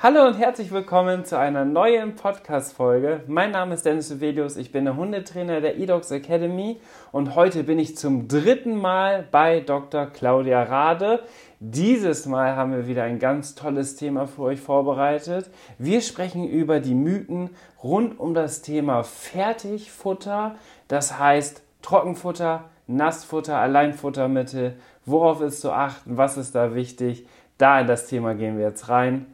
Hallo und herzlich willkommen zu einer neuen Podcast-Folge. Mein Name ist Dennis Uvelius, ich bin der Hundetrainer der eDogs Academy und heute bin ich zum dritten Mal bei Dr. Claudia Rade. Dieses Mal haben wir wieder ein ganz tolles Thema für euch vorbereitet. Wir sprechen über die Mythen rund um das Thema Fertigfutter, das heißt Trockenfutter, Nassfutter, Alleinfuttermittel. Worauf ist zu achten? Was ist da wichtig? Da in das Thema gehen wir jetzt rein.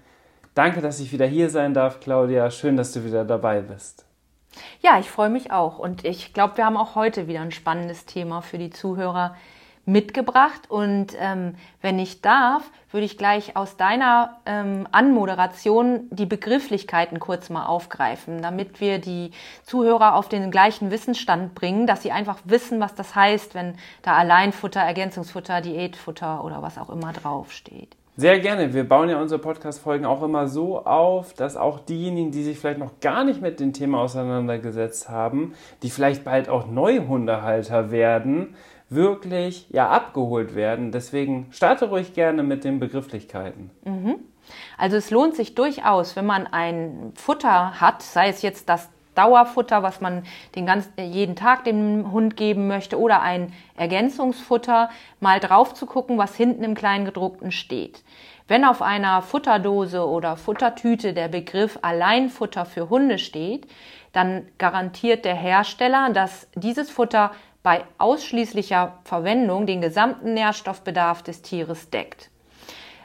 Danke, dass ich wieder hier sein darf, Claudia. Schön, dass du wieder dabei bist. Ja, ich freue mich auch. Und ich glaube, wir haben auch heute wieder ein spannendes Thema für die Zuhörer mitgebracht. Und ähm, wenn ich darf, würde ich gleich aus deiner ähm, Anmoderation die Begrifflichkeiten kurz mal aufgreifen, damit wir die Zuhörer auf den gleichen Wissensstand bringen, dass sie einfach wissen, was das heißt, wenn da Alleinfutter, Ergänzungsfutter, Diätfutter oder was auch immer draufsteht. Sehr gerne. Wir bauen ja unsere Podcast-Folgen auch immer so auf, dass auch diejenigen, die sich vielleicht noch gar nicht mit dem Thema auseinandergesetzt haben, die vielleicht bald auch Neuhundehalter werden, wirklich ja abgeholt werden. Deswegen starte ruhig gerne mit den Begrifflichkeiten. Mhm. Also es lohnt sich durchaus, wenn man ein Futter hat, sei es jetzt das Dauerfutter, was man den ganzen, jeden Tag dem Hund geben möchte, oder ein Ergänzungsfutter, mal drauf zu gucken, was hinten im Kleingedruckten steht. Wenn auf einer Futterdose oder Futtertüte der Begriff Alleinfutter für Hunde steht, dann garantiert der Hersteller, dass dieses Futter bei ausschließlicher Verwendung den gesamten Nährstoffbedarf des Tieres deckt.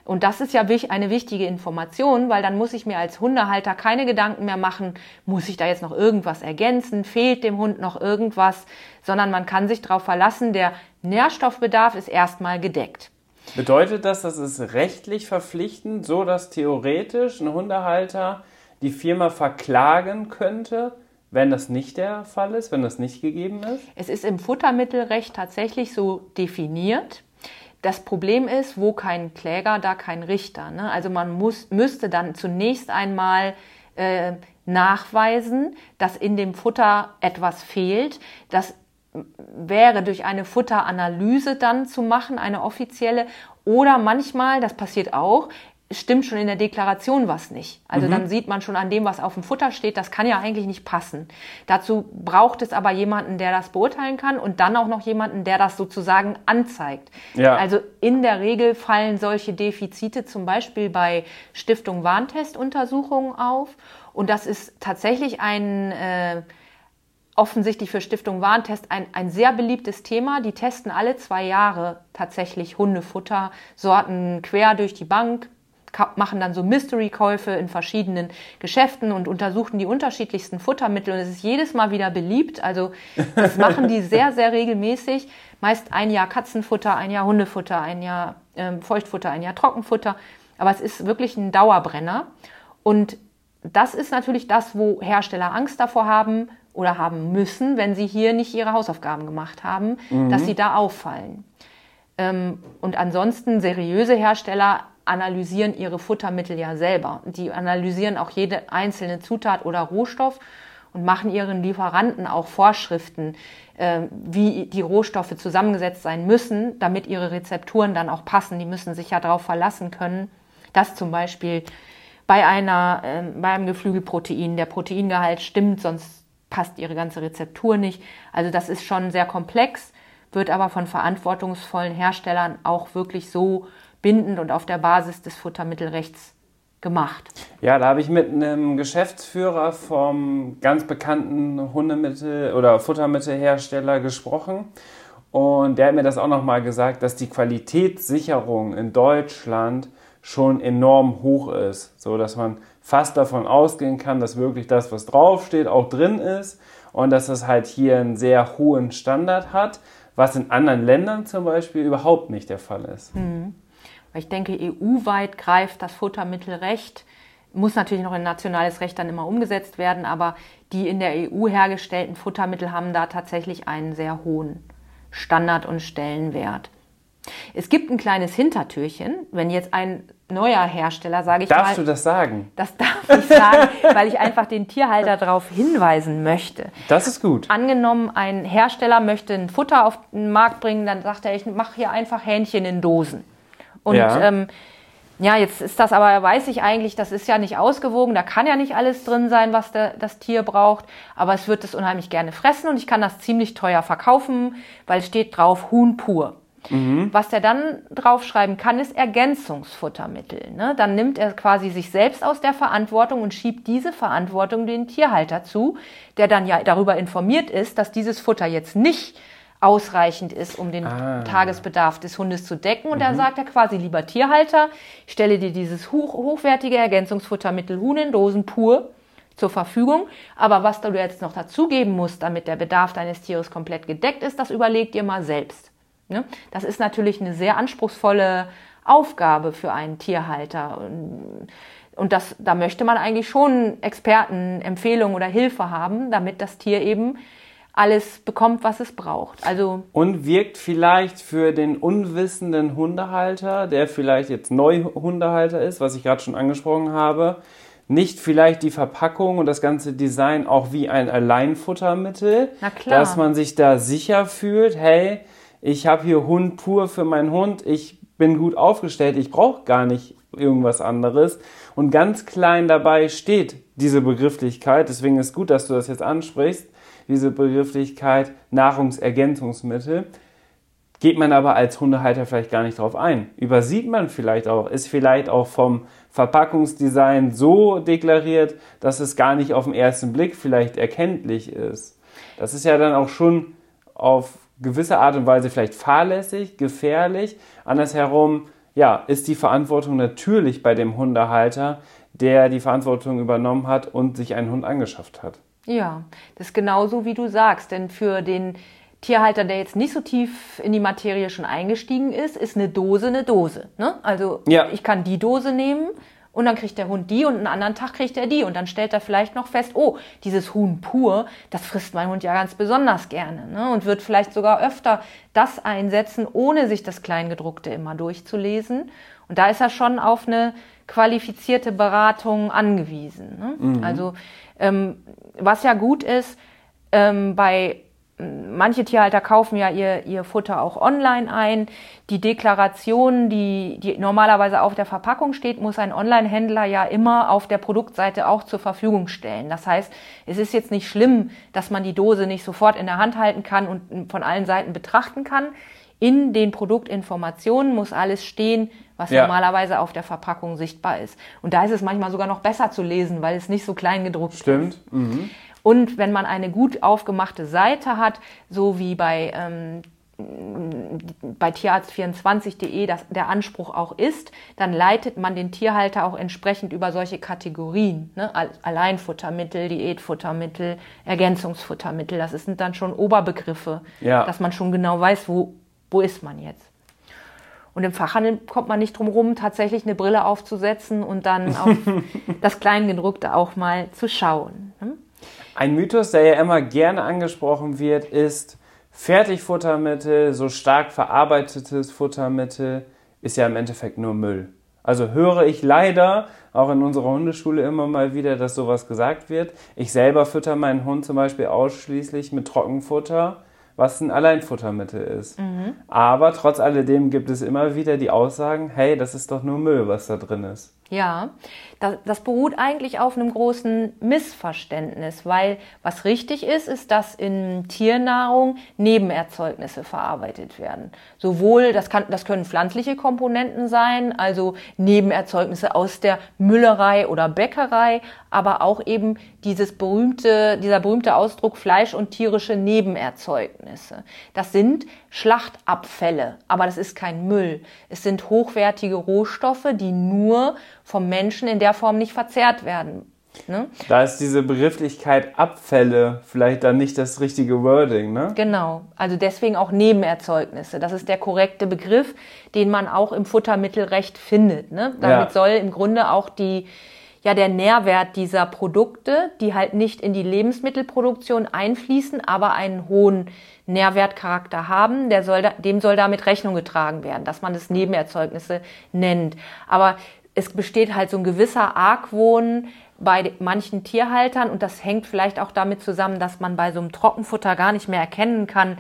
Und das ist ja eine wichtige Information, weil dann muss ich mir als Hundehalter keine Gedanken mehr machen, muss ich da jetzt noch irgendwas ergänzen, fehlt dem Hund noch irgendwas, sondern man kann sich darauf verlassen, der Nährstoffbedarf ist erstmal gedeckt. Bedeutet das, dass es rechtlich verpflichtend, so dass theoretisch ein Hundehalter die Firma verklagen könnte, wenn das nicht der Fall ist, wenn das nicht gegeben ist? Es ist im Futtermittelrecht tatsächlich so definiert. Das Problem ist, wo kein Kläger, da kein Richter. Ne? Also man muss, müsste dann zunächst einmal äh, nachweisen, dass in dem Futter etwas fehlt. Das wäre durch eine Futteranalyse dann zu machen, eine offizielle. Oder manchmal, das passiert auch, stimmt schon in der Deklaration was nicht. Also mhm. dann sieht man schon an dem, was auf dem Futter steht, das kann ja eigentlich nicht passen. Dazu braucht es aber jemanden, der das beurteilen kann und dann auch noch jemanden, der das sozusagen anzeigt. Ja. Also in der Regel fallen solche Defizite zum Beispiel bei Stiftung Warntestuntersuchungen auf und das ist tatsächlich ein äh, offensichtlich für Stiftung Warntest ein, ein sehr beliebtes Thema. Die testen alle zwei Jahre tatsächlich Hundefuttersorten quer durch die Bank, machen dann so Mystery-Käufe in verschiedenen Geschäften und untersuchen die unterschiedlichsten Futtermittel und es ist jedes Mal wieder beliebt. Also das machen die sehr, sehr regelmäßig. Meist ein Jahr Katzenfutter, ein Jahr Hundefutter, ein Jahr ähm, Feuchtfutter, ein Jahr Trockenfutter. Aber es ist wirklich ein Dauerbrenner. Und das ist natürlich das, wo Hersteller Angst davor haben oder haben müssen, wenn sie hier nicht ihre Hausaufgaben gemacht haben, mhm. dass sie da auffallen. Ähm, und ansonsten seriöse Hersteller analysieren ihre Futtermittel ja selber. Die analysieren auch jede einzelne Zutat oder Rohstoff und machen ihren Lieferanten auch Vorschriften, äh, wie die Rohstoffe zusammengesetzt sein müssen, damit ihre Rezepturen dann auch passen. Die müssen sich ja darauf verlassen können, dass zum Beispiel bei, einer, äh, bei einem Geflügelprotein der Proteingehalt stimmt, sonst passt ihre ganze Rezeptur nicht. Also das ist schon sehr komplex, wird aber von verantwortungsvollen Herstellern auch wirklich so bindend und auf der Basis des Futtermittelrechts gemacht. Ja, da habe ich mit einem Geschäftsführer vom ganz bekannten Hundemittel- oder Futtermittelhersteller gesprochen. Und der hat mir das auch nochmal gesagt, dass die Qualitätssicherung in Deutschland schon enorm hoch ist, so dass man fast davon ausgehen kann, dass wirklich das, was draufsteht, auch drin ist und dass es halt hier einen sehr hohen Standard hat, was in anderen Ländern zum Beispiel überhaupt nicht der Fall ist. Mhm. Weil ich denke, EU-weit greift das Futtermittelrecht muss natürlich noch in nationales Recht dann immer umgesetzt werden, aber die in der EU hergestellten Futtermittel haben da tatsächlich einen sehr hohen Standard und Stellenwert. Es gibt ein kleines Hintertürchen, wenn jetzt ein neuer Hersteller, sage ich Darfst mal. du das sagen? Das darf ich sagen, weil ich einfach den Tierhalter darauf hinweisen möchte. Das ist gut. Angenommen, ein Hersteller möchte ein Futter auf den Markt bringen, dann sagt er, ich mache hier einfach Hähnchen in Dosen. Und Ja. ähm, ja, jetzt ist das aber, weiß ich eigentlich, das ist ja nicht ausgewogen, da kann ja nicht alles drin sein, was der, das Tier braucht, aber es wird es unheimlich gerne fressen und ich kann das ziemlich teuer verkaufen, weil es steht drauf Huhn pur. Was der dann draufschreiben kann, ist Ergänzungsfuttermittel. Ne? Dann nimmt er quasi sich selbst aus der Verantwortung und schiebt diese Verantwortung den Tierhalter zu, der dann ja darüber informiert ist, dass dieses Futter jetzt nicht ausreichend ist, um den Ah. Tagesbedarf des Hundes zu decken. Und da sagt er quasi, lieber Tierhalter, ich stelle dir dieses hoch, hochwertige Ergänzungsfuttermittel Huhn in Dosen pur zur Verfügung. Aber was du jetzt noch dazugeben musst, damit der Bedarf deines Tieres komplett gedeckt ist, das überleg dir mal selbst. Ne? Das ist natürlich eine sehr anspruchsvolle Aufgabe für einen Tierhalter. Und- Und das, da möchte man eigentlich schon Experten, Empfehlungen oder Hilfe haben, damit das Tier eben alles bekommt, was es braucht. Also Und wirkt vielleicht für den unwissenden Hundehalter, der vielleicht jetzt neu Hundehalter ist, was ich gerade schon angesprochen habe, nicht vielleicht die Verpackung und das ganze Design auch wie ein Alleinfuttermittel, dass man sich da sicher fühlt, hey, ich habe hier Hund pur für meinen Hund, ich bin gut aufgestellt, ich brauche gar nicht irgendwas anderes. Und ganz klein dabei steht diese Begrifflichkeit, deswegen ist gut, dass du das jetzt ansprichst, diese Begrifflichkeit Nahrungsergänzungsmittel geht man aber als Hundehalter vielleicht gar nicht drauf ein. Übersieht man vielleicht auch, ist vielleicht auch vom Verpackungsdesign so deklariert, dass es gar nicht auf den ersten Blick vielleicht erkenntlich ist. Das ist ja dann auch schon auf gewisse Art und Weise vielleicht fahrlässig, gefährlich. Andersherum, ja, ist die Verantwortung natürlich bei dem Hundehalter, der die Verantwortung übernommen hat und sich einen Hund angeschafft hat. Ja, das ist genauso wie du sagst. Denn für den Tierhalter, der jetzt nicht so tief in die Materie schon eingestiegen ist, ist eine Dose eine Dose. Ne? Also Ja. ich kann die Dose nehmen und dann kriegt der Hund die und einen anderen Tag kriegt er die. Und dann stellt er vielleicht noch fest, oh, dieses Huhn pur, das frisst mein Hund ja ganz besonders gerne. Ne? Und wird vielleicht sogar öfter das einsetzen, ohne sich das Kleingedruckte immer durchzulesen. Und da ist er schon auf eine qualifizierte Beratung angewiesen. Ne? Also ähm, was ja gut ist, ähm, bei manche Tierhalter kaufen ja ihr, ihr Futter auch online ein. Die Deklaration, die, die normalerweise auf der Verpackung steht, muss ein Online-Händler ja immer auf der Produktseite auch zur Verfügung stellen. Das heißt, es ist jetzt nicht schlimm, dass man die Dose nicht sofort in der Hand halten kann und von allen Seiten betrachten kann. In den Produktinformationen muss alles stehen, was Ja. normalerweise auf der Verpackung sichtbar ist. Und da ist es manchmal sogar noch besser zu lesen, weil es nicht so klein gedruckt ist. Stimmt? Und wenn man eine gut aufgemachte Seite hat, so wie bei, ähm, bei tierarzt24.de das der Anspruch auch ist, dann leitet man den Tierhalter auch entsprechend über solche Kategorien. Ne? Al- Alleinfuttermittel, Diätfuttermittel, Ergänzungsfuttermittel. Das sind dann schon Oberbegriffe, Ja. dass man schon genau weiß, wo, wo ist man jetzt. Und im Fachhandel kommt man nicht drum rum, tatsächlich eine Brille aufzusetzen und dann auf das Kleingedruckte auch mal zu schauen. ne? Ein Mythos, der ja immer gerne angesprochen wird, ist, Fertigfuttermittel, so stark verarbeitetes Futtermittel, ist ja im Endeffekt nur Müll. Also höre ich leider auch in unserer Hundeschule immer mal wieder, dass sowas gesagt wird. Ich selber fütter meinen Hund zum Beispiel ausschließlich mit Trockenfutter, was ein Alleinfuttermittel ist. Aber trotz alledem gibt es immer wieder die Aussagen, hey, das ist doch nur Müll, was da drin ist. Ja, das, das beruht eigentlich auf einem großen Missverständnis, weil was richtig ist, ist, dass in Tiernahrung Nebenerzeugnisse verarbeitet werden. Sowohl, das, kann, das können pflanzliche Komponenten sein, also Nebenerzeugnisse aus der Müllerei oder Bäckerei, aber auch eben dieses berühmte, dieser berühmte Ausdruck Fleisch und tierische Nebenerzeugnisse. Das sind Schlachtabfälle, aber das ist kein Müll. Es sind hochwertige Rohstoffe, die nur vom Menschen in der Form nicht verzehrt werden. Ne? Da ist diese Begrifflichkeit Abfälle vielleicht dann nicht das richtige Wording, ne? Genau, also deswegen auch Nebenerzeugnisse. Das ist der korrekte Begriff, den man auch im Futtermittelrecht findet. Ne? Damit Ja. soll im Grunde auch die, ja der Nährwert dieser Produkte, die halt nicht in die Lebensmittelproduktion einfließen, aber einen hohen Nährwertcharakter haben, der soll da, dem soll damit Rechnung getragen werden, dass man das Nebenerzeugnisse nennt. Aber es besteht halt so ein gewisser Argwohn bei manchen Tierhaltern und das hängt vielleicht auch damit zusammen, dass man bei so einem Trockenfutter gar nicht mehr erkennen kann,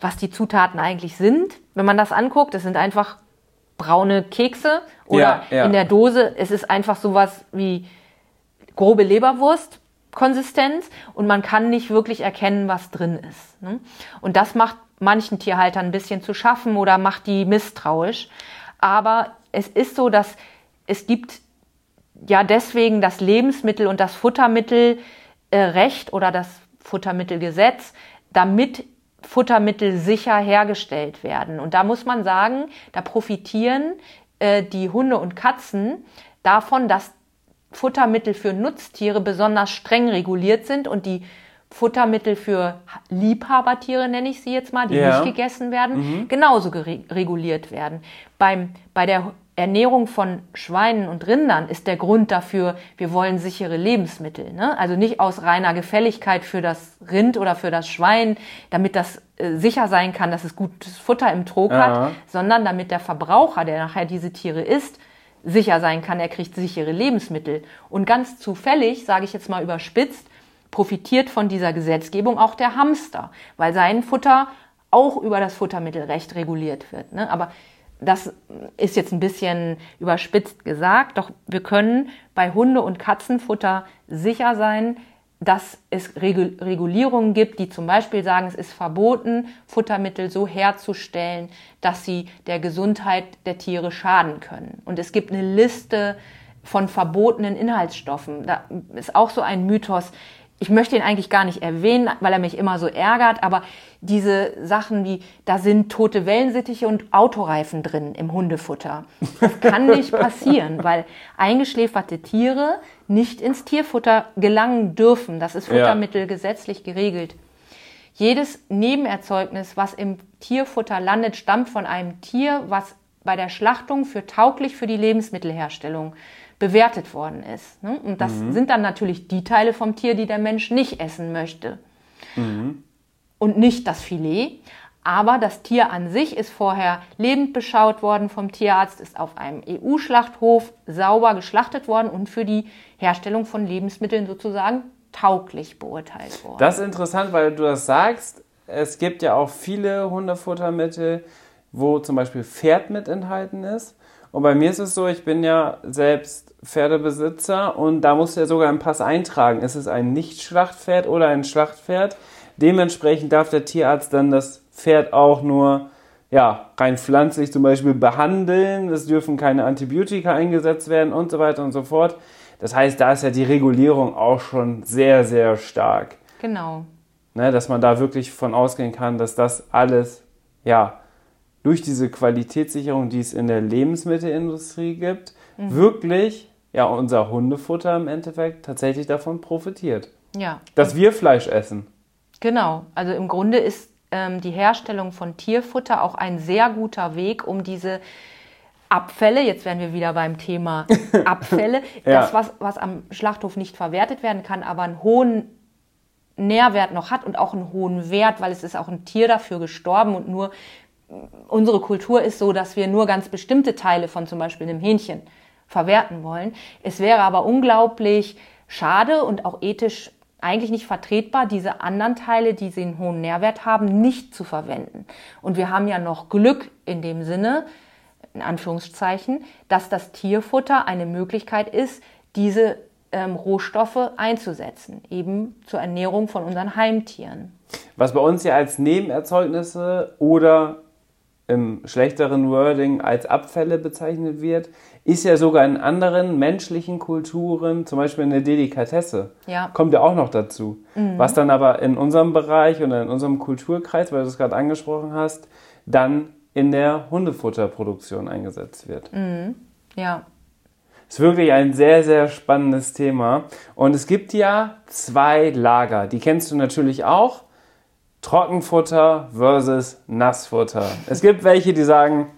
was die Zutaten eigentlich sind. Wenn man das anguckt, es sind einfach braune Kekse oder ja, ja. in der Dose, es ist einfach sowas wie grobe Leberwurst-Konsistenz und man kann nicht wirklich erkennen, was drin ist. Ne? Und das macht manchen Tierhaltern ein bisschen zu schaffen oder macht die misstrauisch. Aber es ist so, dass es gibt ja deswegen das Lebensmittel und das Futtermittelrecht äh, oder das Futtermittelgesetz, damit Futtermittel sicher hergestellt werden. Und da muss man sagen, da profitieren äh, die Hunde und Katzen davon, dass Futtermittel für Nutztiere besonders streng reguliert sind und die Futtermittel für Liebhabertiere, nenne ich sie jetzt mal, die ja. nicht gegessen werden, mhm. genauso reguliert werden. Beim, bei der Ernährung von Schweinen und Rindern ist der Grund dafür, wir wollen sichere Lebensmittel. Ne? Also nicht aus reiner Gefälligkeit für das Rind oder für das Schwein, damit das äh, sicher sein kann, dass es gutes Futter im Trog ja. hat, sondern damit der Verbraucher, der nachher diese Tiere isst, sicher sein kann, er kriegt sichere Lebensmittel. Und ganz zufällig, sage ich jetzt mal überspitzt, profitiert von dieser Gesetzgebung auch der Hamster, weil sein Futter auch über das Futtermittelrecht reguliert wird. Ne? Aber das ist jetzt ein bisschen überspitzt gesagt, doch wir können bei Hunde- und Katzenfutter sicher sein, dass es Regulierungen gibt, die zum Beispiel sagen, es ist verboten, Futtermittel so herzustellen, dass sie der Gesundheit der Tiere schaden können. Und es gibt eine Liste von verbotenen Inhaltsstoffen. Da ist auch so ein Mythos, ich möchte ihn eigentlich gar nicht erwähnen, weil er mich immer so ärgert, aber diese Sachen wie, da sind tote Wellensittiche und Autoreifen drin im Hundefutter. Das kann nicht passieren, weil eingeschläferte Tiere nicht ins Tierfutter gelangen dürfen. Das ist Futtermittel ja. gesetzlich geregelt. Jedes Nebenerzeugnis, was im Tierfutter landet, stammt von einem Tier, was bei der Schlachtung für tauglich für die Lebensmittelherstellung bewertet worden ist. Ne? Und das mhm. sind dann natürlich die Teile vom Tier, die der Mensch nicht essen möchte. Mhm. Und nicht das Filet. Aber das Tier an sich ist vorher lebend beschaut worden vom Tierarzt, ist auf einem EU-Schlachthof sauber geschlachtet worden und für die Herstellung von Lebensmitteln sozusagen tauglich beurteilt worden. Das ist interessant, weil du das sagst. Es gibt ja auch viele Hundefuttermittel, wo zum Beispiel Pferd mit enthalten ist. Und bei mir ist es so, ich bin ja selbst Pferdebesitzer und da muss er sogar im Pass eintragen, ist es ein Nicht-Schlachtpferd oder ein Schlachtpferd. Dementsprechend darf der Tierarzt dann das Pferd auch nur ja, rein pflanzlich zum Beispiel behandeln. Es dürfen keine Antibiotika eingesetzt werden und so weiter und so fort. Das heißt, da ist ja die Regulierung auch schon sehr, sehr stark. Genau. Ne, dass man da wirklich von ausgehen kann, dass das alles ja, durch diese Qualitätssicherung, die es in der Lebensmittelindustrie gibt, mhm. wirklich ja unser Hundefutter im Endeffekt tatsächlich davon profitiert. Ja. Dass wir Fleisch essen. Genau. Also im Grunde ist ähm, die Herstellung von Tierfutter auch ein sehr guter Weg, um diese Abfälle, jetzt wären wir wieder beim Thema Abfälle, ja. das, was, was am Schlachthof nicht verwertet werden kann, aber einen hohen Nährwert noch hat und auch einen hohen Wert, weil es ist auch ein Tier dafür gestorben und nur unsere Kultur ist so, dass wir nur ganz bestimmte Teile von zum Beispiel einem Hähnchen verwerten wollen. Es wäre aber unglaublich schade und auch ethisch eigentlich nicht vertretbar, diese anderen Teile, die sie einen hohen Nährwert haben, nicht zu verwenden. Und wir haben ja noch Glück in dem Sinne, in Anführungszeichen, dass das Tierfutter eine Möglichkeit ist, diese ähm, Rohstoffe einzusetzen, eben zur Ernährung von unseren Heimtieren. Was bei uns ja als Nebenerzeugnisse oder im schlechteren Wording als Abfälle bezeichnet wird, ist ja sogar in anderen menschlichen Kulturen, zum Beispiel eine Delikatesse, ja. kommt ja auch noch dazu. Mhm. Was dann aber in unserem Bereich oder in unserem Kulturkreis, weil du es gerade angesprochen hast, dann in der Hundefutterproduktion eingesetzt wird. Mhm. Ja. Ist wirklich ein sehr, sehr spannendes Thema. Und es gibt ja zwei Lager. Die kennst du natürlich auch. Trockenfutter versus Nassfutter. Es gibt welche, die sagen,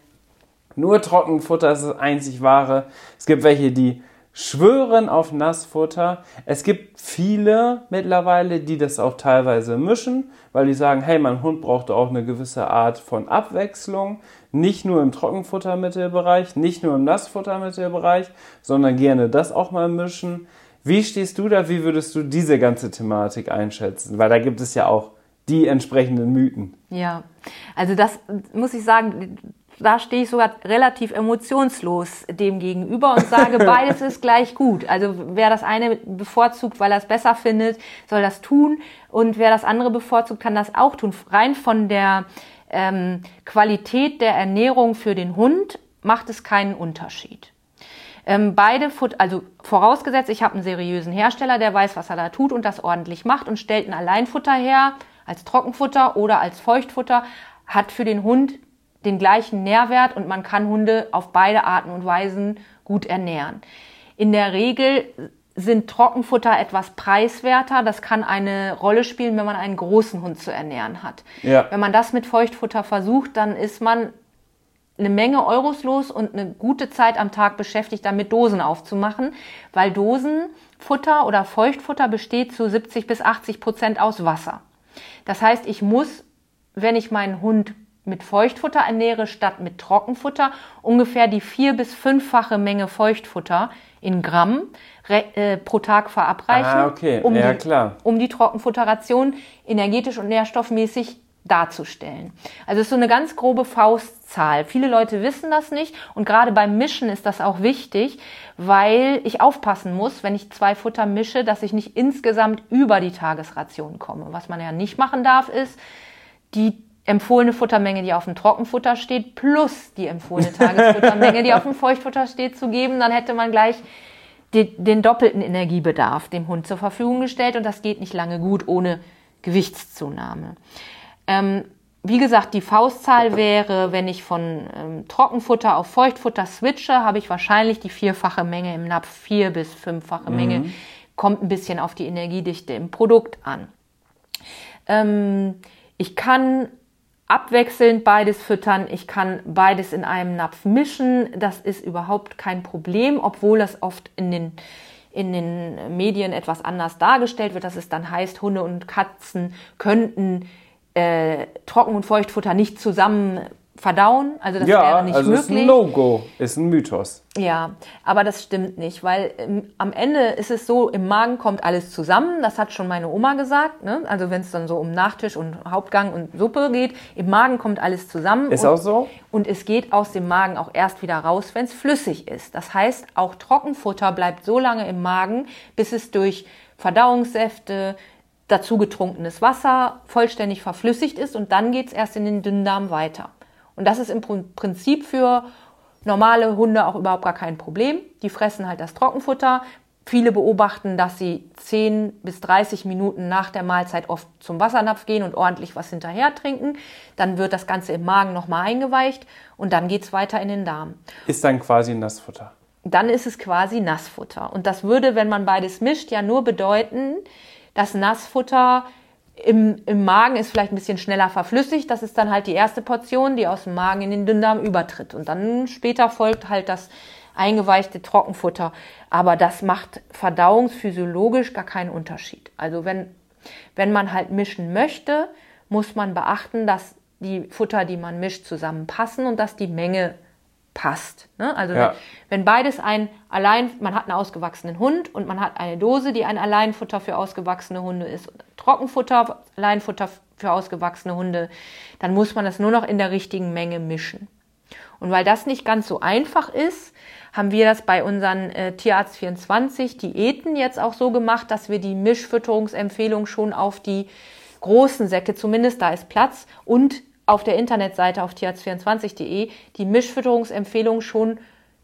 nur Trockenfutter ist das einzig wahre. Es gibt welche, die schwören auf Nassfutter. Es gibt viele mittlerweile, die das auch teilweise mischen, weil die sagen, hey, mein Hund braucht auch eine gewisse Art von Abwechslung. Nicht nur im Trockenfuttermittelbereich, nicht nur im Nassfuttermittelbereich, sondern gerne das auch mal mischen. Wie stehst du da? Wie würdest du diese ganze Thematik einschätzen? Weil da gibt es ja auch die entsprechenden Mythen. Ja, also das muss ich sagen, da stehe ich sogar relativ emotionslos dem gegenüber und sage, beides ist gleich gut. Also wer das eine bevorzugt, weil er es besser findet, soll das tun. Und wer das andere bevorzugt, kann das auch tun. Rein von der ähm, Qualität der Ernährung für den Hund macht es keinen Unterschied. Ähm, beide, also vorausgesetzt, ich habe einen seriösen Hersteller, der weiß, was er da tut und das ordentlich macht und stellt ein Alleinfutter her, als Trockenfutter oder als Feuchtfutter, hat für den Hund den gleichen Nährwert und man kann Hunde auf beide Arten und Weisen gut ernähren. In der Regel sind Trockenfutter etwas preiswerter. Das kann eine Rolle spielen, wenn man einen großen Hund zu ernähren hat. Ja. Wenn man das mit Feuchtfutter versucht, dann ist man eine Menge Euros los und eine gute Zeit am Tag beschäftigt, damit Dosen aufzumachen, weil Dosenfutter oder Feuchtfutter besteht zu 70 bis 80 Prozent aus Wasser. Das heißt, ich muss, wenn ich meinen Hund mit Feuchtfutter ernähre statt mit Trockenfutter, ungefähr die vier- bis fünffache Menge Feuchtfutter in Gramm äh, pro Tag verabreichen, ah, okay. um, ja, die, klar. um die Trockenfutterration energetisch und nährstoffmäßig darzustellen. Also es ist so eine ganz grobe Faustzahl. Viele Leute wissen das nicht und gerade beim Mischen ist das auch wichtig, weil ich aufpassen muss, wenn ich zwei Futter mische, dass ich nicht insgesamt über die Tagesration komme. Was man ja nicht machen darf, ist die empfohlene Futtermenge, die auf dem Trockenfutter steht, plus die empfohlene Tagesfuttermenge, die auf dem Feuchtfutter steht, zu geben. Dann hätte man gleich die, den doppelten Energiebedarf dem Hund zur Verfügung gestellt und das geht nicht lange gut ohne Gewichtszunahme. Ähm, wie gesagt, die Faustzahl wäre, wenn ich von ähm, Trockenfutter auf Feuchtfutter switche, habe ich wahrscheinlich die vierfache Menge im Napf, vier bis fünffache mhm. Menge. Kommt ein bisschen auf die Energiedichte im Produkt an. Ähm, ich kann abwechselnd beides füttern. Ich kann beides in einem Napf mischen. Das ist überhaupt kein Problem, obwohl das oft in den in den Medien etwas anders dargestellt wird, dass es dann heißt, Hunde und Katzen könnten äh, Trocken- und Feuchtfutter nicht zusammen verdauen. Also das ja, wäre nicht also möglich. Ist ein No-Go, ist ein Mythos. Ja, aber das stimmt nicht, weil ähm, am Ende ist es so, im Magen kommt alles zusammen. Das hat schon meine Oma gesagt. Ne? Also wenn es dann so um Nachtisch und Hauptgang und Suppe geht, im Magen kommt alles zusammen. Ist und, auch so. Und es geht aus dem Magen auch erst wieder raus, wenn es flüssig ist. Das heißt, auch Trockenfutter bleibt so lange im Magen, bis es durch Verdauungssäfte, dazu getrunkenes Wasser vollständig verflüssigt ist und dann geht's erst in den Dünndarm weiter. Und das ist im Prinzip für normale Hunde auch überhaupt gar kein Problem. Die fressen halt das Trockenfutter. Viele beobachten, dass sie 10 bis 30 Minuten nach der Mahlzeit oft zum Wassernapf gehen und ordentlich was hinterher trinken. Dann wird das Ganze im Magen nochmal eingeweicht und dann geht's weiter in den Darm. Ist dann quasi Nassfutter. Dann ist es quasi Nassfutter. Und das würde, wenn man beides mischt, ja nur bedeuten, das Nassfutter im, im Magen ist vielleicht ein bisschen schneller verflüssigt. Das ist dann halt die erste Portion, die aus dem Magen in den Dünndarm übertritt. Und dann später folgt halt das eingeweichte Trockenfutter. Aber das macht verdauungsphysiologisch gar keinen Unterschied. Also wenn, wenn man halt mischen möchte, muss man beachten, dass die Futter, die man mischt, zusammenpassen und dass die Menge passt. Ne? Also ja. wenn, wenn, beides ein allein, man hat einen ausgewachsenen Hund und man hat eine Dose, die ein Alleinfutter für ausgewachsene Hunde ist, Trockenfutter, Alleinfutter für ausgewachsene Hunde, dann muss man das nur noch in der richtigen Menge mischen. Und weil das nicht ganz so einfach ist, haben wir das bei unseren äh, Tierarzt 24 Diäten jetzt auch so gemacht, dass wir die Mischfütterungsempfehlung schon auf die großen Säcke, zumindest da ist Platz, und auf der Internetseite auf tierarzt24.de die Mischfütterungsempfehlung schon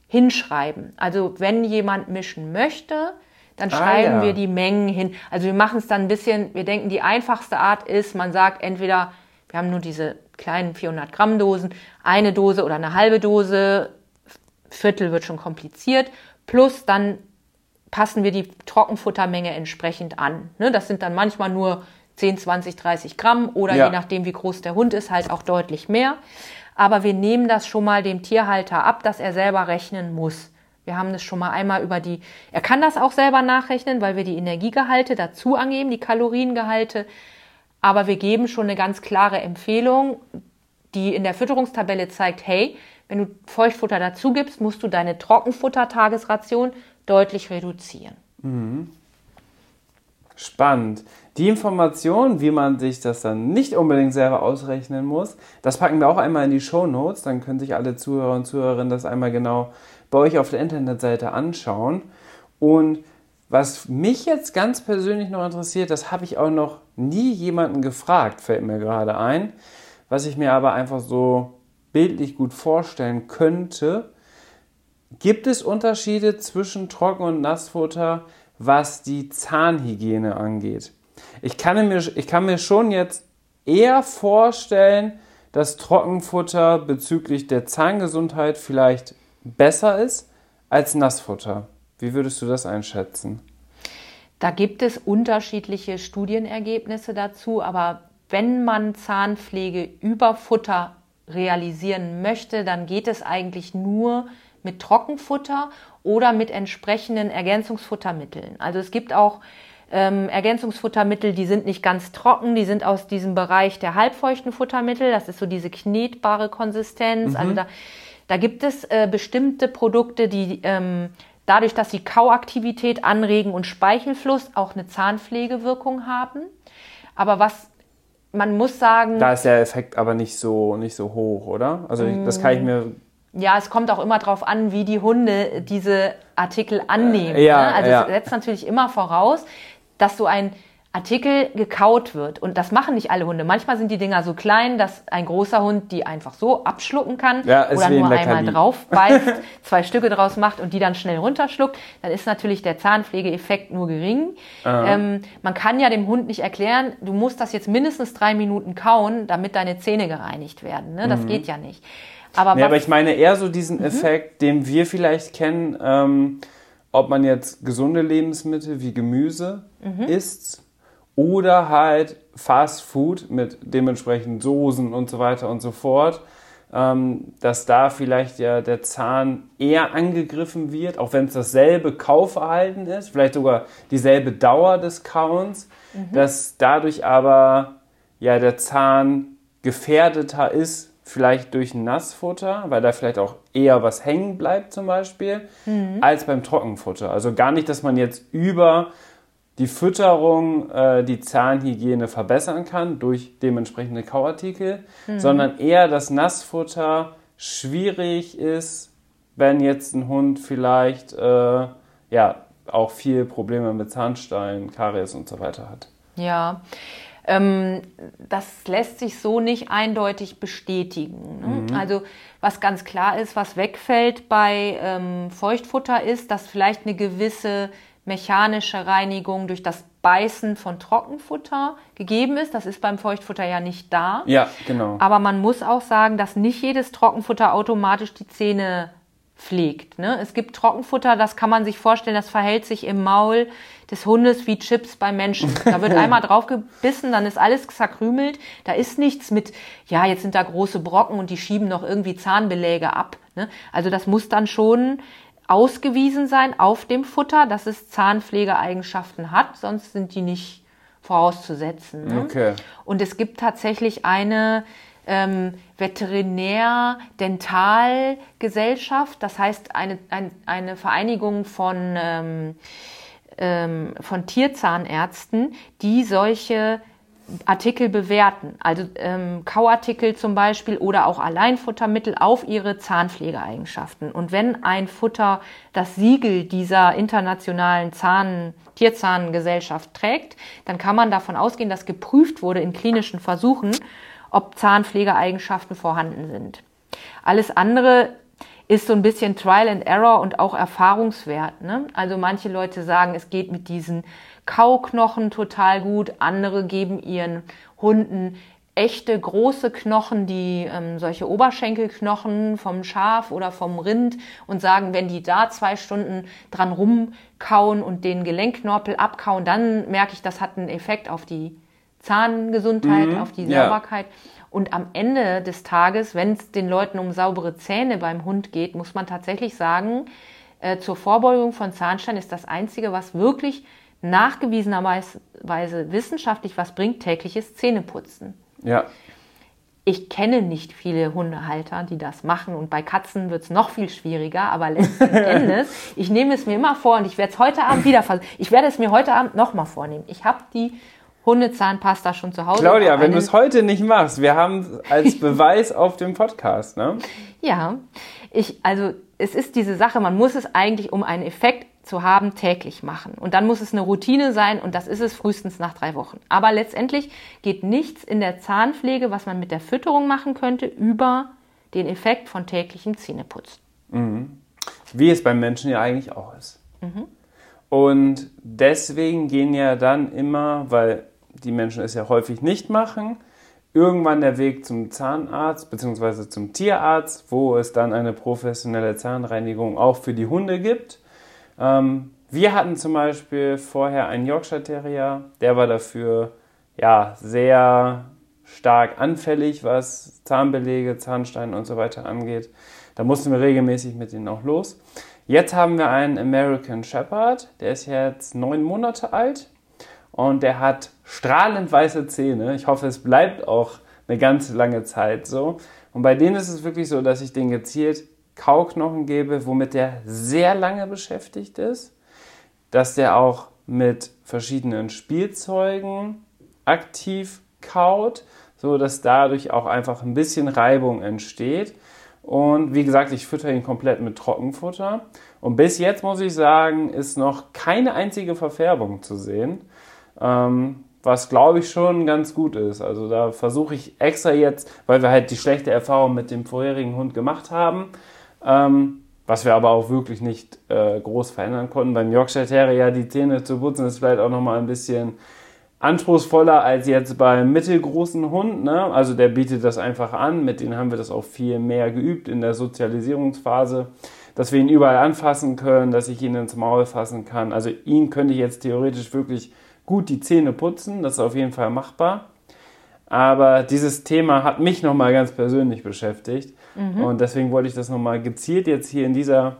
hinschreiben. Also wenn jemand mischen möchte, dann ah, schreiben ja. wir die Mengen hin. Also wir machen es dann ein bisschen, wir denken, die einfachste Art ist, man sagt entweder, wir haben nur diese kleinen 400 Gramm Dosen, eine Dose oder eine halbe Dose, Viertel wird schon kompliziert, plus dann passen wir die Trockenfuttermenge entsprechend an. Ne, das sind dann manchmal nur 10, 20, 30 Gramm oder ja. je nachdem, wie groß der Hund ist, halt auch deutlich mehr. Aber wir nehmen das schon mal dem Tierhalter ab, dass er selber rechnen muss. Wir haben das schon mal einmal über die, er kann das auch selber nachrechnen, weil wir die Energiegehalte dazu angeben, die Kaloriengehalte. Aber wir geben schon eine ganz klare Empfehlung, die in der Fütterungstabelle zeigt, hey, wenn du Feuchtfutter dazu gibst, musst du deine Trockenfutter-Tagesration deutlich reduzieren. Mhm. Spannend. Die Information, wie man sich das dann nicht unbedingt selber ausrechnen muss, das packen wir auch einmal in die Show Notes. Dann können sich alle Zuhörer und Zuhörerinnen das einmal genau bei euch auf der Internetseite anschauen. Und was mich jetzt ganz persönlich noch interessiert, das habe ich auch noch nie jemanden gefragt, fällt mir gerade ein, was ich mir aber einfach so bildlich gut vorstellen könnte. Gibt es Unterschiede zwischen Trocken- und Nassfutter? Was die Zahnhygiene angeht. Ich kann mir, ich kann mir schon jetzt eher vorstellen, dass Trockenfutter bezüglich der Zahngesundheit vielleicht besser ist als Nassfutter. Wie würdest du das einschätzen? Da gibt es unterschiedliche Studienergebnisse dazu, aber wenn man Zahnpflege über Futter realisieren möchte, dann geht es eigentlich nur mit Trockenfutter oder mit entsprechenden Ergänzungsfuttermitteln. Also es gibt auch ähm, Ergänzungsfuttermittel, die sind nicht ganz trocken, die sind aus diesem Bereich der halbfeuchten Futtermittel. Das ist so diese knetbare Konsistenz. Mhm. Also da, da gibt es äh, bestimmte Produkte, die ähm, dadurch, dass sie Kauaktivität anregen und Speichelfluss auch eine Zahnpflegewirkung haben. Aber was man muss sagen. Da ist der Effekt aber nicht so, nicht so hoch, oder? Also das kann ich mir ja, es kommt auch immer darauf an, wie die Hunde diese Artikel annehmen. Ja, ne? Also ja. es setzt natürlich immer voraus, dass so ein Artikel gekaut wird. Und das machen nicht alle Hunde. Manchmal sind die Dinger so klein, dass ein großer Hund die einfach so abschlucken kann ja, oder nur einmal drauf beißt, zwei Stücke draus macht und die dann schnell runterschluckt. Dann ist natürlich der Zahnpflegeeffekt nur gering. Ähm, man kann ja dem Hund nicht erklären, du musst das jetzt mindestens drei Minuten kauen, damit deine Zähne gereinigt werden. Ne? Das mhm. geht ja nicht. Aber, nee, aber ich meine eher so diesen mhm. Effekt, den wir vielleicht kennen, ähm, ob man jetzt gesunde Lebensmittel wie Gemüse mhm. isst oder halt Fast Food mit dementsprechend Soßen und so weiter und so fort, ähm, dass da vielleicht ja der Zahn eher angegriffen wird, auch wenn es dasselbe Kaufverhalten ist, vielleicht sogar dieselbe Dauer des Kauens, mhm. dass dadurch aber ja der Zahn gefährdeter ist vielleicht durch Nassfutter, weil da vielleicht auch eher was hängen bleibt zum Beispiel, mhm. als beim Trockenfutter. Also gar nicht, dass man jetzt über die Fütterung äh, die Zahnhygiene verbessern kann durch dementsprechende Kauartikel, mhm. sondern eher das Nassfutter schwierig ist, wenn jetzt ein Hund vielleicht äh, ja auch viel Probleme mit Zahnstein, Karies und so weiter hat. Ja, das lässt sich so nicht eindeutig bestätigen. Ne? Mhm. Also was ganz klar ist, was wegfällt bei ähm, Feuchtfutter ist, dass vielleicht eine gewisse mechanische Reinigung durch das Beißen von Trockenfutter gegeben ist. Das ist beim Feuchtfutter ja nicht da. Ja, genau. Aber man muss auch sagen, dass nicht jedes Trockenfutter automatisch die Zähne pflegt. Ne? Es gibt Trockenfutter, das kann man sich vorstellen, das verhält sich im Maul des Hundes wie Chips beim Menschen. Da wird einmal drauf gebissen, dann ist alles zerkrümelt. Da ist nichts mit, ja, jetzt sind da große Brocken und die schieben noch irgendwie Zahnbeläge ab. Ne? Also das muss dann schon ausgewiesen sein auf dem Futter, dass es Zahnpflegeeigenschaften hat, sonst sind die nicht vorauszusetzen. Ne? Okay. Und es gibt tatsächlich eine ähm, Veterinär-Dental-Gesellschaft, das heißt eine, ein, eine Vereinigung von, ähm, ähm, von Tierzahnärzten, die solche Artikel bewerten, also ähm, Kauartikel zum Beispiel oder auch Alleinfuttermittel auf ihre Zahnpflegeeigenschaften. Und wenn ein Futter das Siegel dieser internationalen Zahn Tierzahngesellschaft trägt, dann kann man davon ausgehen, dass geprüft wurde in klinischen Versuchen, ob Zahnpflegeeigenschaften vorhanden sind. Alles andere ist so ein bisschen Trial and Error und auch Erfahrungswert. Ne? Also manche Leute sagen, es geht mit diesen Kauknochen total gut, andere geben ihren Hunden echte große Knochen, die ähm, solche Oberschenkelknochen vom Schaf oder vom Rind und sagen, wenn die da zwei Stunden dran rumkauen und den Gelenkknorpel abkauen, dann merke ich, das hat einen Effekt auf die Zahngesundheit, mhm, auf die Sauberkeit. Ja. Und am Ende des Tages, wenn es den Leuten um saubere Zähne beim Hund geht, muss man tatsächlich sagen, äh, zur Vorbeugung von Zahnstein ist das Einzige, was wirklich nachgewiesenerweise wissenschaftlich was bringt, tägliches Zähneputzen. Ja. Ich kenne nicht viele Hundehalter, die das machen und bei Katzen wird es noch viel schwieriger, aber letzten Endes, ich nehme es mir immer vor und ich werde es heute Abend wieder versuchen. Ich werde es mir heute Abend nochmal vornehmen. Ich habe die Hundezahnpasta schon zu Hause. Claudia, wenn du es heute nicht machst, wir haben es als Beweis auf dem Podcast, ne? Ja, ich, also es ist diese Sache, man muss es eigentlich, um einen Effekt zu haben, täglich machen. Und dann muss es eine Routine sein und das ist es frühestens nach drei Wochen. Aber letztendlich geht nichts in der Zahnpflege, was man mit der Fütterung machen könnte, über den Effekt von täglichem Zähneputzen. Mhm. Wie es beim Menschen ja eigentlich auch ist. Mhm. Und deswegen gehen ja dann immer, weil die Menschen es ja häufig nicht machen, irgendwann der Weg zum Zahnarzt bzw. zum Tierarzt, wo es dann eine professionelle Zahnreinigung auch für die Hunde gibt. Ähm, wir hatten zum Beispiel vorher einen Yorkshire Terrier, der war dafür ja sehr stark anfällig, was Zahnbelege, Zahnsteine und so weiter angeht. Da mussten wir regelmäßig mit ihnen auch los. Jetzt haben wir einen American Shepherd, der ist jetzt neun Monate alt und der hat strahlend weiße Zähne. Ich hoffe, es bleibt auch eine ganz lange Zeit so. Und bei denen ist es wirklich so, dass ich den gezielt Kauknochen gebe, womit der sehr lange beschäftigt ist, dass der auch mit verschiedenen Spielzeugen aktiv kaut, so dass dadurch auch einfach ein bisschen Reibung entsteht. Und wie gesagt, ich fütter ihn komplett mit Trockenfutter. Und bis jetzt muss ich sagen, ist noch keine einzige Verfärbung zu sehen. Ähm, was glaube ich schon ganz gut ist. Also da versuche ich extra jetzt, weil wir halt die schlechte Erfahrung mit dem vorherigen Hund gemacht haben, ähm, was wir aber auch wirklich nicht äh, groß verändern konnten. Beim Yorkshire Terrier die Zähne zu putzen ist vielleicht auch nochmal ein bisschen anspruchsvoller als jetzt beim mittelgroßen Hund. Ne? Also der bietet das einfach an. Mit denen haben wir das auch viel mehr geübt in der Sozialisierungsphase, dass wir ihn überall anfassen können, dass ich ihn ins Maul fassen kann. Also ihn könnte ich jetzt theoretisch wirklich gut die Zähne putzen, das ist auf jeden Fall machbar. Aber dieses Thema hat mich nochmal ganz persönlich beschäftigt. Mhm. Und deswegen wollte ich das nochmal gezielt jetzt hier in dieser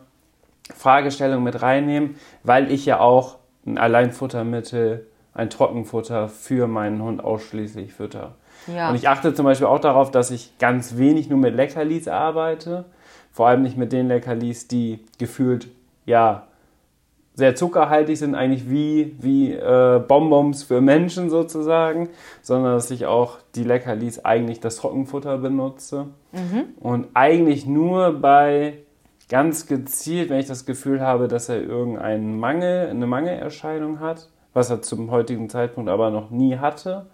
Fragestellung mit reinnehmen, weil ich ja auch ein Alleinfuttermittel, ein Trockenfutter für meinen Hund ausschließlich fütter. Ja. Und ich achte zum Beispiel auch darauf, dass ich ganz wenig nur mit Leckerlis arbeite. Vor allem nicht mit den Leckerlis, die gefühlt, ja, sehr zuckerhaltig sind, eigentlich wie, wie äh, Bonbons für Menschen sozusagen, sondern dass ich auch die Leckerlis eigentlich das Trockenfutter benutze. Mhm. Und eigentlich nur bei ganz gezielt, wenn ich das Gefühl habe, dass er irgendeinen Mangel, eine Mangelerscheinung hat, was er zum heutigen Zeitpunkt aber noch nie hatte,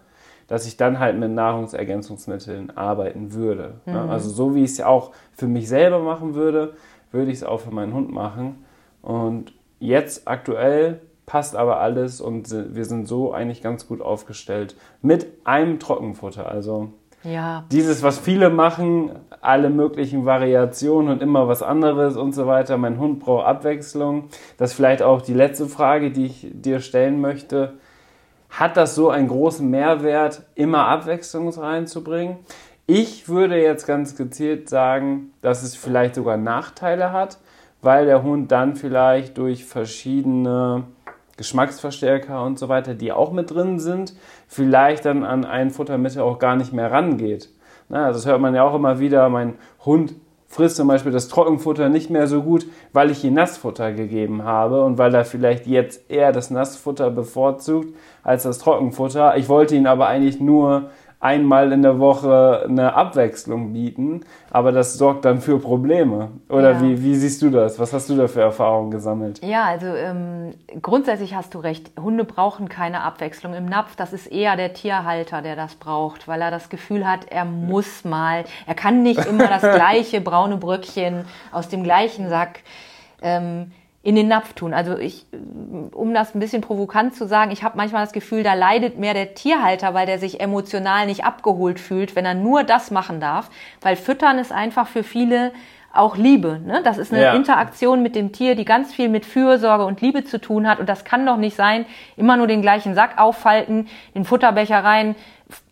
dass ich dann halt mit Nahrungsergänzungsmitteln arbeiten würde. Mhm. Also so wie ich es auch für mich selber machen würde, würde ich es auch für meinen Hund machen. Und Jetzt aktuell passt aber alles und wir sind so eigentlich ganz gut aufgestellt mit einem Trockenfutter. Also ja. dieses, was viele machen, alle möglichen Variationen und immer was anderes und so weiter. Mein Hund braucht Abwechslung. Das ist vielleicht auch die letzte Frage, die ich dir stellen möchte. Hat das so einen großen Mehrwert, immer Abwechslung reinzubringen? Ich würde jetzt ganz gezielt sagen, dass es vielleicht sogar Nachteile hat, weil der Hund dann vielleicht durch verschiedene Geschmacksverstärker und so weiter, die auch mit drin sind, vielleicht dann an ein Futtermittel auch gar nicht mehr rangeht. Na, das hört man ja auch immer wieder, mein Hund frisst zum Beispiel das Trockenfutter nicht mehr so gut, weil ich ihm Nassfutter gegeben habe und weil er vielleicht jetzt eher das Nassfutter bevorzugt als das Trockenfutter. Ich wollte ihn aber eigentlich nur einmal in der Woche eine Abwechslung bieten, aber das sorgt dann für Probleme. Oder ja. wie, wie siehst du das? Was hast du da für Erfahrungen gesammelt? Ja, also ähm, grundsätzlich hast du recht. Hunde brauchen keine Abwechslung im Napf. Das ist eher der Tierhalter, der das braucht, weil er das Gefühl hat, er muss mal, er kann nicht immer das gleiche braune Bröckchen aus dem gleichen Sack. Ähm, in den Napf tun. Also ich, um das ein bisschen provokant zu sagen, ich habe manchmal das Gefühl, da leidet mehr der Tierhalter, weil der sich emotional nicht abgeholt fühlt, wenn er nur das machen darf. Weil Füttern ist einfach für viele auch Liebe. Ne? Das ist eine ja. Interaktion mit dem Tier, die ganz viel mit Fürsorge und Liebe zu tun hat. Und das kann doch nicht sein, immer nur den gleichen Sack auffalten, den Futterbecher rein,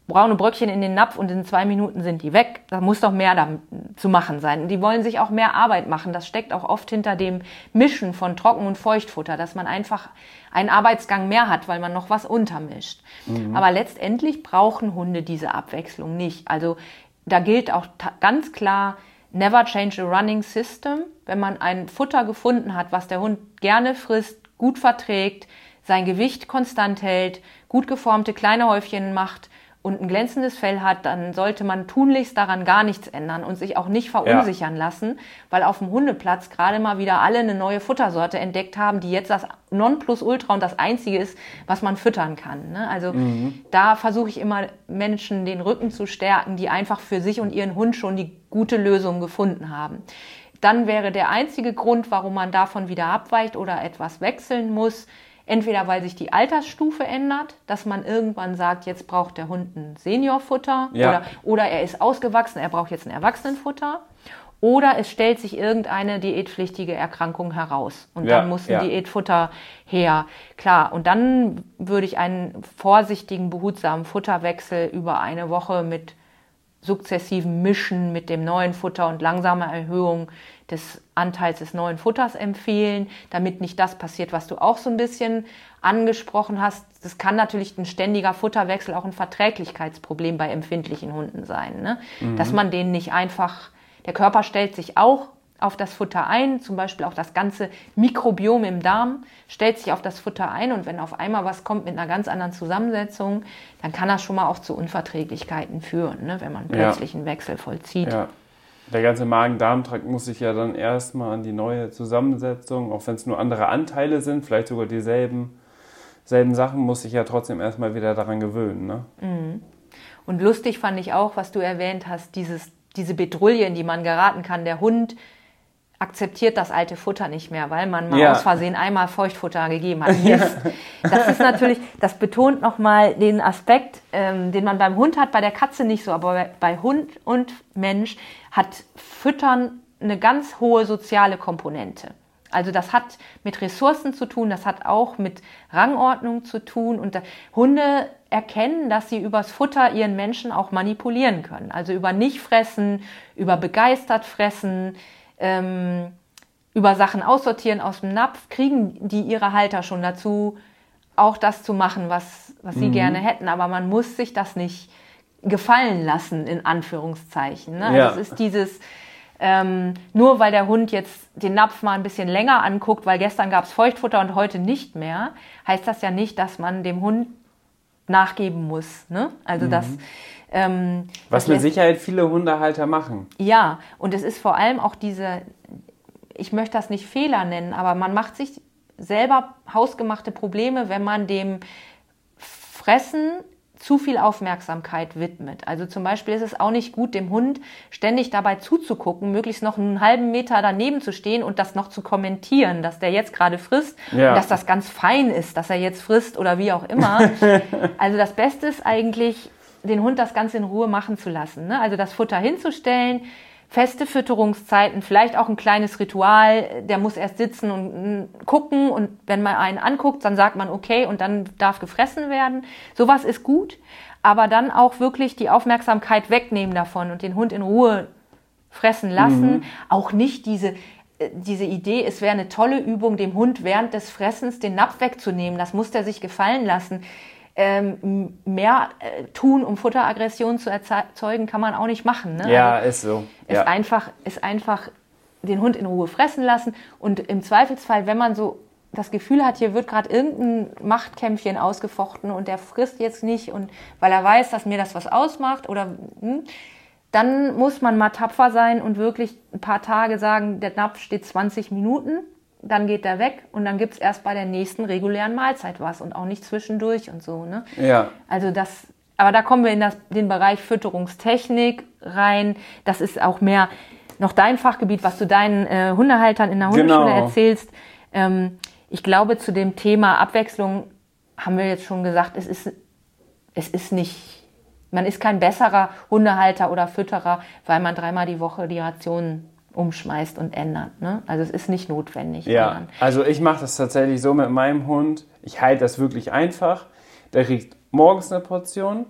braune Bröckchen in den Napf und in zwei Minuten sind die weg. Da muss doch mehr da zu machen sein. Die wollen sich auch mehr Arbeit machen. Das steckt auch oft hinter dem Mischen von Trocken- und Feuchtfutter, dass man einfach einen Arbeitsgang mehr hat, weil man noch was untermischt. Mhm. Aber letztendlich brauchen Hunde diese Abwechslung nicht. Also da gilt auch ganz klar, never change a running system. Wenn man ein Futter gefunden hat, was der Hund gerne frisst, gut verträgt, sein Gewicht konstant hält, gut geformte kleine Häufchen macht, und ein glänzendes Fell hat, dann sollte man tunlichst daran gar nichts ändern und sich auch nicht verunsichern ja. lassen, weil auf dem Hundeplatz gerade mal wieder alle eine neue Futtersorte entdeckt haben, die jetzt das Nonplusultra und das einzige ist, was man füttern kann. Ne? Also mhm. da versuche ich immer Menschen den Rücken zu stärken, die einfach für sich und ihren Hund schon die gute Lösung gefunden haben. Dann wäre der einzige Grund, warum man davon wieder abweicht oder etwas wechseln muss, Entweder weil sich die Altersstufe ändert, dass man irgendwann sagt, jetzt braucht der Hund ein Seniorfutter ja. oder, oder er ist ausgewachsen, er braucht jetzt ein Erwachsenenfutter. Oder es stellt sich irgendeine diätpflichtige Erkrankung heraus und ja, dann muss ein ja. Diätfutter her. Klar, und dann würde ich einen vorsichtigen, behutsamen Futterwechsel über eine Woche mit sukzessiven Mischen mit dem neuen Futter und langsamer Erhöhung des Anteils des neuen Futters empfehlen, damit nicht das passiert, was du auch so ein bisschen angesprochen hast. Das kann natürlich ein ständiger Futterwechsel auch ein Verträglichkeitsproblem bei empfindlichen Hunden sein, ne? Mhm. dass man denen nicht einfach, der Körper stellt sich auch auf das Futter ein, zum Beispiel auch das ganze Mikrobiom im Darm stellt sich auf das Futter ein und wenn auf einmal was kommt mit einer ganz anderen Zusammensetzung, dann kann das schon mal auch zu Unverträglichkeiten führen, ne, wenn man plötzlich ja. einen Wechsel vollzieht. Ja. Der ganze Magen-Darm-Trakt muss sich ja dann erstmal an die neue Zusammensetzung, auch wenn es nur andere Anteile sind, vielleicht sogar dieselben selben Sachen, muss sich ja trotzdem erstmal wieder daran gewöhnen. Ne? Mhm. Und lustig fand ich auch, was du erwähnt hast, dieses, diese in die man geraten kann. Der Hund akzeptiert das alte Futter nicht mehr, weil man mal ja. aus Versehen einmal Feuchtfutter gegeben hat. Mist. Das ist natürlich, das betont nochmal den Aspekt, ähm, den man beim Hund hat, bei der Katze nicht so, aber bei, bei Hund und Mensch hat Füttern eine ganz hohe soziale Komponente. Also das hat mit Ressourcen zu tun, das hat auch mit Rangordnung zu tun und Hunde erkennen, dass sie übers Futter ihren Menschen auch manipulieren können. Also über nicht fressen, über begeistert fressen, ähm, über Sachen aussortieren aus dem Napf, kriegen die ihre Halter schon dazu, auch das zu machen, was, was sie mhm. gerne hätten. Aber man muss sich das nicht gefallen lassen, in Anführungszeichen. Ne? Also ja. Also es ist dieses, ähm, nur weil der Hund jetzt den Napf mal ein bisschen länger anguckt, weil gestern gab es Feuchtfutter und heute nicht mehr, heißt das ja nicht, dass man dem Hund nachgeben muss. Ne? Also mhm. das ähm, Was mit Sicherheit viele Hundehalter machen. Ja, und es ist vor allem auch diese, ich möchte das nicht Fehler nennen, aber man macht sich selber hausgemachte Probleme, wenn man dem Fressen zu viel Aufmerksamkeit widmet. Also zum Beispiel ist es auch nicht gut, dem Hund ständig dabei zuzugucken, möglichst noch einen halben Meter daneben zu stehen und das noch zu kommentieren, dass der jetzt gerade frisst ja. und dass das ganz fein ist, dass er jetzt frisst oder wie auch immer. also das Beste ist eigentlich, den Hund das Ganze in Ruhe machen zu lassen. Ne? Also das Futter hinzustellen, feste Fütterungszeiten, vielleicht auch ein kleines Ritual, der muss erst sitzen und mm, gucken und wenn man einen anguckt, dann sagt man okay und dann darf gefressen werden. Sowas ist gut, aber dann auch wirklich die Aufmerksamkeit wegnehmen davon und den Hund in Ruhe fressen lassen. Mhm. Auch nicht diese äh, diese Idee, es wäre eine tolle Übung, dem Hund während des Fressens den Napf wegzunehmen. Das muss der sich gefallen lassen ähm, mehr äh, tun, um Futteraggression zu erzeugen, kann man auch nicht machen. Ne? Ja, also, ist so. Ist, ja. einfach, ist einfach den Hund in Ruhe fressen lassen und im Zweifelsfall, wenn man so das Gefühl hat, hier wird gerade irgendein Machtkämpfchen ausgefochten und der frisst jetzt nicht und weil er weiß, dass mir das was ausmacht oder hm, dann muss man mal tapfer sein und wirklich ein paar Tage sagen, der Napf steht 20 Minuten dann geht der weg und dann gibt es erst bei der nächsten regulären Mahlzeit was und auch nicht zwischendurch und so. Ne? Ja. Also das, aber da kommen wir in das, den Bereich Fütterungstechnik rein. Das ist auch mehr noch dein Fachgebiet, was du deinen äh, Hundehaltern in der Hundeschule genau. erzählst. Ähm, ich glaube, zu dem Thema Abwechslung haben wir jetzt schon gesagt, es ist, es ist nicht, man ist kein besserer Hundehalter oder Fütterer, weil man dreimal die Woche die Rationen umschmeißt und ändert. Ne? Also es ist nicht notwendig. Ja, also ich mache das tatsächlich so mit meinem Hund. Ich halte das wirklich einfach. Der kriegt morgens eine Portion,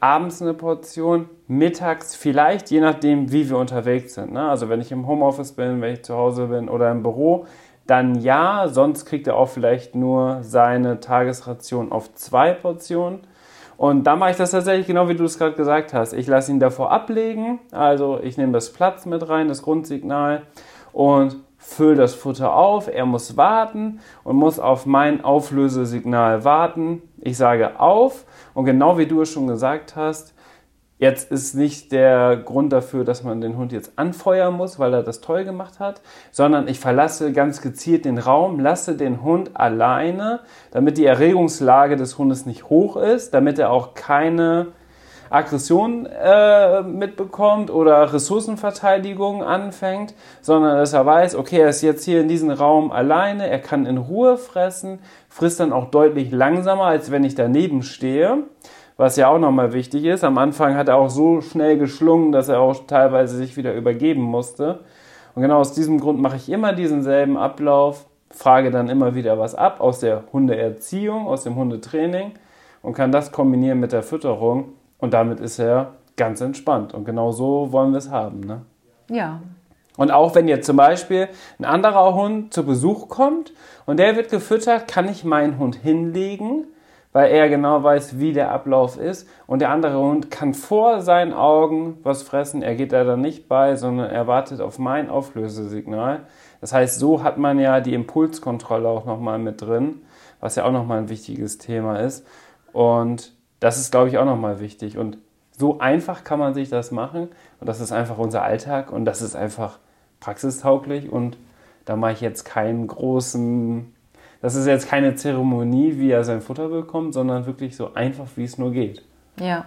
abends eine Portion, mittags vielleicht, je nachdem, wie wir unterwegs sind. Ne? Also wenn ich im Homeoffice bin, wenn ich zu Hause bin oder im Büro, dann ja, sonst kriegt er auch vielleicht nur seine Tagesration auf zwei Portionen. Und da mache ich das tatsächlich genau wie du es gerade gesagt hast. Ich lasse ihn davor ablegen, also ich nehme das Platz mit rein, das Grundsignal und fülle das Futter auf. Er muss warten und muss auf mein Auflösesignal warten. Ich sage auf und genau wie du es schon gesagt hast, Jetzt ist nicht der Grund dafür, dass man den Hund jetzt anfeuern muss, weil er das toll gemacht hat, sondern ich verlasse ganz gezielt den Raum, lasse den Hund alleine, damit die Erregungslage des Hundes nicht hoch ist, damit er auch keine Aggression äh, mitbekommt oder Ressourcenverteidigung anfängt, sondern dass er weiß, okay, er ist jetzt hier in diesem Raum alleine, er kann in Ruhe fressen, frisst dann auch deutlich langsamer, als wenn ich daneben stehe was ja auch nochmal wichtig ist. Am Anfang hat er auch so schnell geschlungen, dass er auch teilweise sich wieder übergeben musste. Und genau aus diesem Grund mache ich immer diesen selben Ablauf, frage dann immer wieder was ab aus der Hundeerziehung, aus dem Hundetraining und kann das kombinieren mit der Fütterung. Und damit ist er ganz entspannt. Und genau so wollen wir es haben. Ne? Ja. Und auch wenn jetzt zum Beispiel ein anderer Hund zu Besuch kommt und der wird gefüttert, kann ich meinen Hund hinlegen weil er genau weiß, wie der Ablauf ist. Und der andere Hund kann vor seinen Augen was fressen. Er geht da dann nicht bei, sondern er wartet auf mein Auflösesignal. Das heißt, so hat man ja die Impulskontrolle auch nochmal mit drin, was ja auch nochmal ein wichtiges Thema ist. Und das ist, glaube ich, auch nochmal wichtig. Und so einfach kann man sich das machen. Und das ist einfach unser Alltag und das ist einfach praxistauglich. Und da mache ich jetzt keinen großen das ist jetzt keine Zeremonie, wie er sein Futter bekommt, sondern wirklich so einfach, wie es nur geht. Ja.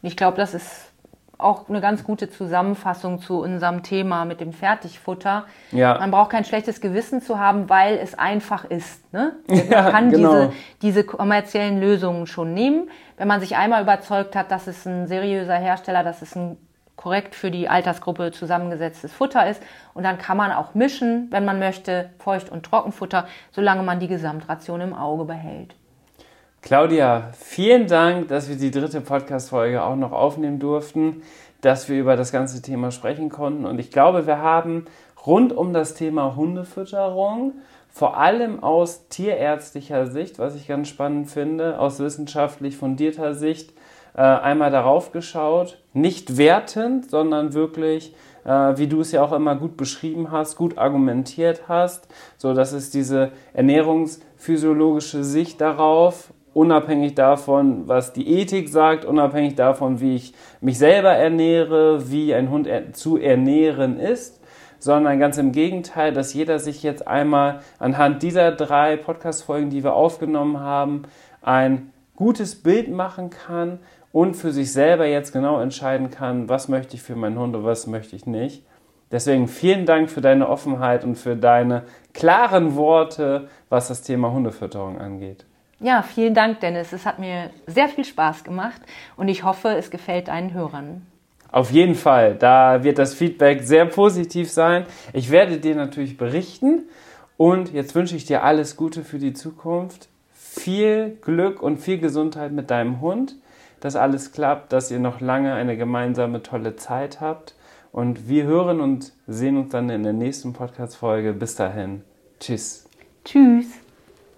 Und ich glaube, das ist auch eine ganz gute Zusammenfassung zu unserem Thema mit dem Fertigfutter. Ja. Man braucht kein schlechtes Gewissen zu haben, weil es einfach ist. Ne? Man ja, kann genau. diese, diese kommerziellen Lösungen schon nehmen. Wenn man sich einmal überzeugt hat, dass es ein seriöser Hersteller, dass es ein korrekt für die Altersgruppe zusammengesetztes Futter ist. Und dann kann man auch mischen, wenn man möchte, Feucht- und Trockenfutter, solange man die Gesamtration im Auge behält. Claudia, vielen Dank, dass wir die dritte Podcast-Folge auch noch aufnehmen durften, dass wir über das ganze Thema sprechen konnten. Und ich glaube, wir haben rund um das Thema Hundefütterung, vor allem aus tierärztlicher Sicht, was ich ganz spannend finde, aus wissenschaftlich fundierter Sicht, äh, einmal darauf geschaut, nicht wertend, sondern wirklich, äh, wie du es ja auch immer gut beschrieben hast, gut argumentiert hast, so dass es diese ernährungsphysiologische Sicht darauf unabhängig davon, was die Ethik sagt, unabhängig davon, wie ich mich selber ernähre, wie ein Hund zu ernähren ist, sondern ganz im Gegenteil, dass jeder sich jetzt einmal anhand dieser drei Podcast-Folgen, die wir aufgenommen haben, ein gutes Bild machen kann, und für sich selber jetzt genau entscheiden kann, was möchte ich für meinen Hund und was möchte ich nicht. Deswegen vielen Dank für deine Offenheit und für deine klaren Worte, was das Thema Hundefütterung angeht. Ja, vielen Dank, Dennis. Es hat mir sehr viel Spaß gemacht und ich hoffe, es gefällt deinen Hörern. Auf jeden Fall, da wird das Feedback sehr positiv sein. Ich werde dir natürlich berichten und jetzt wünsche ich dir alles Gute für die Zukunft. Viel Glück und viel Gesundheit mit deinem Hund dass alles klappt, dass ihr noch lange eine gemeinsame tolle Zeit habt. Und wir hören und sehen uns dann in der nächsten Podcast-Folge. Bis dahin. Tschüss. Tschüss.